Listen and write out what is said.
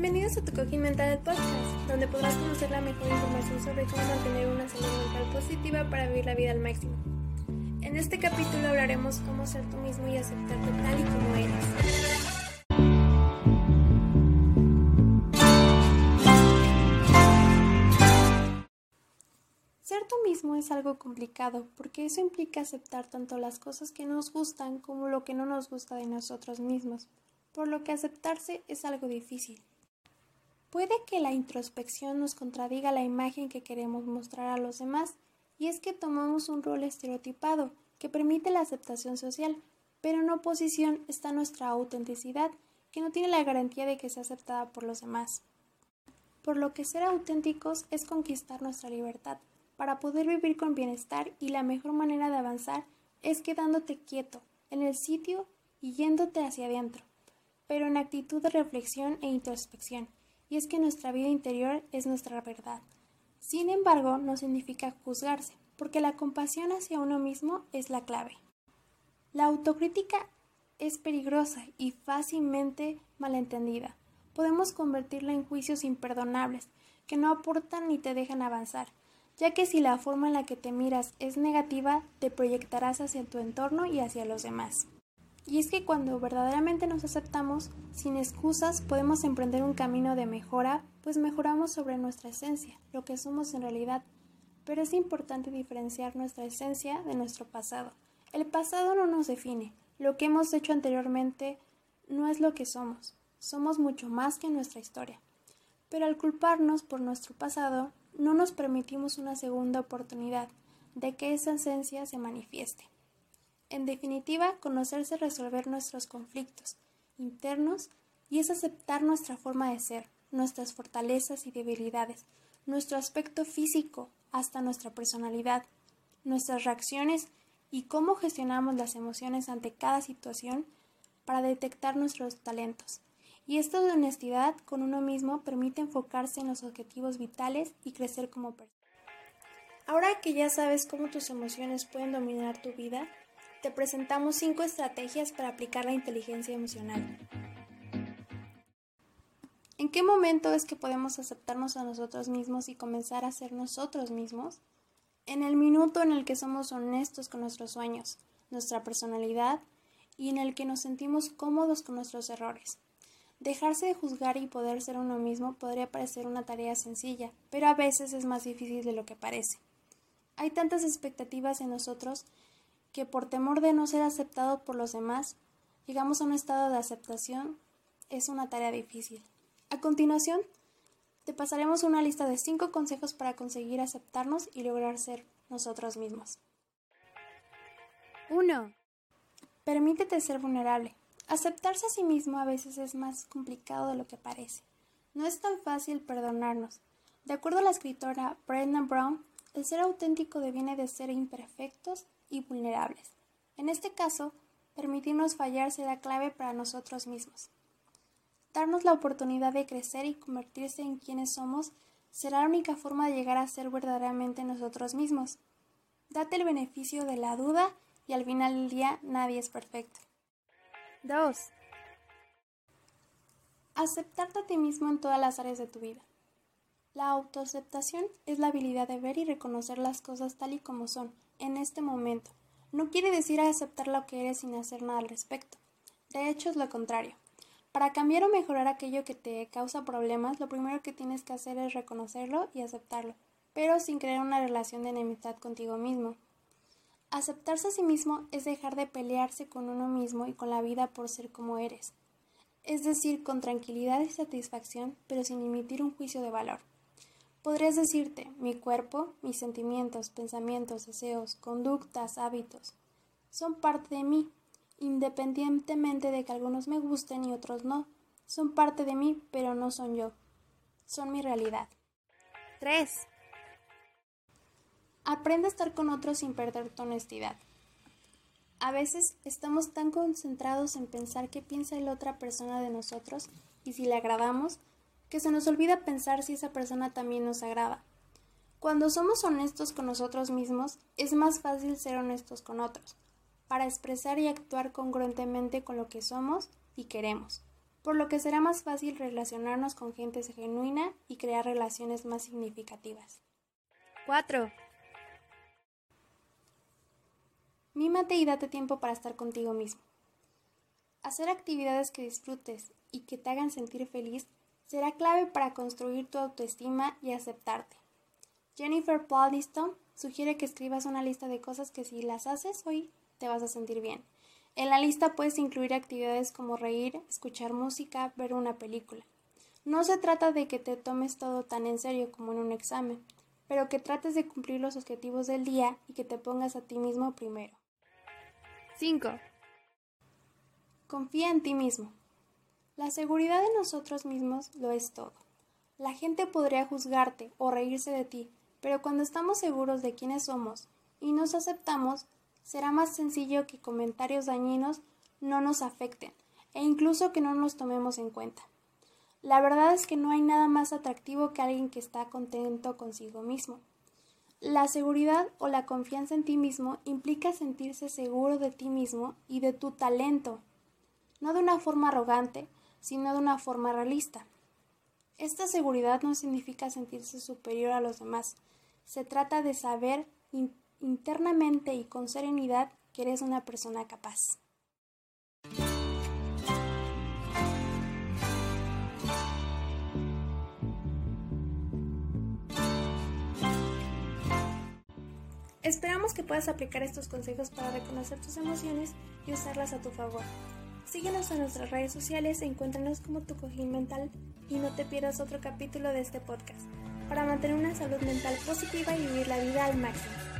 Bienvenidos a tu Cojín Mental Podcast, donde podrás conocer la mejor información sobre cómo mantener una salud mental positiva para vivir la vida al máximo. En este capítulo hablaremos cómo ser tú mismo y aceptarte tal y como eres. Ser tú mismo es algo complicado porque eso implica aceptar tanto las cosas que nos gustan como lo que no nos gusta de nosotros mismos, por lo que aceptarse es algo difícil. Puede que la introspección nos contradiga la imagen que queremos mostrar a los demás, y es que tomamos un rol estereotipado que permite la aceptación social, pero en oposición está nuestra autenticidad, que no tiene la garantía de que sea aceptada por los demás. Por lo que ser auténticos es conquistar nuestra libertad, para poder vivir con bienestar y la mejor manera de avanzar es quedándote quieto, en el sitio y yéndote hacia adentro, pero en actitud de reflexión e introspección y es que nuestra vida interior es nuestra verdad. Sin embargo, no significa juzgarse, porque la compasión hacia uno mismo es la clave. La autocrítica es peligrosa y fácilmente malentendida. Podemos convertirla en juicios imperdonables que no aportan ni te dejan avanzar, ya que si la forma en la que te miras es negativa, te proyectarás hacia tu entorno y hacia los demás. Y es que cuando verdaderamente nos aceptamos, sin excusas, podemos emprender un camino de mejora, pues mejoramos sobre nuestra esencia, lo que somos en realidad. Pero es importante diferenciar nuestra esencia de nuestro pasado. El pasado no nos define. Lo que hemos hecho anteriormente no es lo que somos. Somos mucho más que nuestra historia. Pero al culparnos por nuestro pasado, no nos permitimos una segunda oportunidad de que esa esencia se manifieste. En definitiva, conocerse resolver nuestros conflictos internos y es aceptar nuestra forma de ser, nuestras fortalezas y debilidades, nuestro aspecto físico, hasta nuestra personalidad, nuestras reacciones y cómo gestionamos las emociones ante cada situación para detectar nuestros talentos. Y esta honestidad con uno mismo permite enfocarse en los objetivos vitales y crecer como persona. Ahora que ya sabes cómo tus emociones pueden dominar tu vida, te presentamos cinco estrategias para aplicar la inteligencia emocional. ¿En qué momento es que podemos aceptarnos a nosotros mismos y comenzar a ser nosotros mismos? En el minuto en el que somos honestos con nuestros sueños, nuestra personalidad y en el que nos sentimos cómodos con nuestros errores. Dejarse de juzgar y poder ser uno mismo podría parecer una tarea sencilla, pero a veces es más difícil de lo que parece. Hay tantas expectativas en nosotros que por temor de no ser aceptado por los demás, llegamos a un estado de aceptación, es una tarea difícil. A continuación, te pasaremos una lista de 5 consejos para conseguir aceptarnos y lograr ser nosotros mismos. 1. Permítete ser vulnerable. Aceptarse a sí mismo a veces es más complicado de lo que parece. No es tan fácil perdonarnos. De acuerdo a la escritora Brenda Brown, el ser auténtico deviene de ser imperfectos y vulnerables. En este caso, permitirnos fallar será clave para nosotros mismos. Darnos la oportunidad de crecer y convertirse en quienes somos será la única forma de llegar a ser verdaderamente nosotros mismos. Date el beneficio de la duda y al final del día nadie es perfecto. 2. Aceptarte a ti mismo en todas las áreas de tu vida. La autoaceptación es la habilidad de ver y reconocer las cosas tal y como son, en este momento. No quiere decir aceptar lo que eres sin hacer nada al respecto. De hecho, es lo contrario. Para cambiar o mejorar aquello que te causa problemas, lo primero que tienes que hacer es reconocerlo y aceptarlo, pero sin crear una relación de enemistad contigo mismo. Aceptarse a sí mismo es dejar de pelearse con uno mismo y con la vida por ser como eres. Es decir, con tranquilidad y satisfacción, pero sin emitir un juicio de valor. Podrías decirte, mi cuerpo, mis sentimientos, pensamientos, deseos, conductas, hábitos, son parte de mí, independientemente de que algunos me gusten y otros no. Son parte de mí, pero no son yo. Son mi realidad. 3. Aprende a estar con otros sin perder tu honestidad. A veces estamos tan concentrados en pensar qué piensa la otra persona de nosotros y si le agradamos que se nos olvida pensar si esa persona también nos agrada. Cuando somos honestos con nosotros mismos, es más fácil ser honestos con otros, para expresar y actuar congruentemente con lo que somos y queremos. por lo que será más fácil relacionarnos con gente genuina y crear relaciones más significativas. 4. Mímate y date tiempo para estar contigo mismo. Hacer actividades que disfrutes y que te hagan sentir feliz será clave para construir tu autoestima y aceptarte. Jennifer Paulston sugiere que escribas una lista de cosas que si las haces hoy te vas a sentir bien. En la lista puedes incluir actividades como reír, escuchar música, ver una película. No se trata de que te tomes todo tan en serio como en un examen, pero que trates de cumplir los objetivos del día y que te pongas a ti mismo primero. 5. Confía en ti mismo. La seguridad de nosotros mismos lo es todo. La gente podría juzgarte o reírse de ti, pero cuando estamos seguros de quiénes somos y nos aceptamos, será más sencillo que comentarios dañinos no nos afecten e incluso que no nos tomemos en cuenta. La verdad es que no hay nada más atractivo que alguien que está contento consigo mismo. La seguridad o la confianza en ti mismo implica sentirse seguro de ti mismo y de tu talento, no de una forma arrogante, sino de una forma realista. Esta seguridad no significa sentirse superior a los demás, se trata de saber internamente y con serenidad que eres una persona capaz. Esperamos que puedas aplicar estos consejos para reconocer tus emociones y usarlas a tu favor. Síguenos en nuestras redes sociales, encuéntranos como tu cojín mental y no te pierdas otro capítulo de este podcast para mantener una salud mental positiva y vivir la vida al máximo.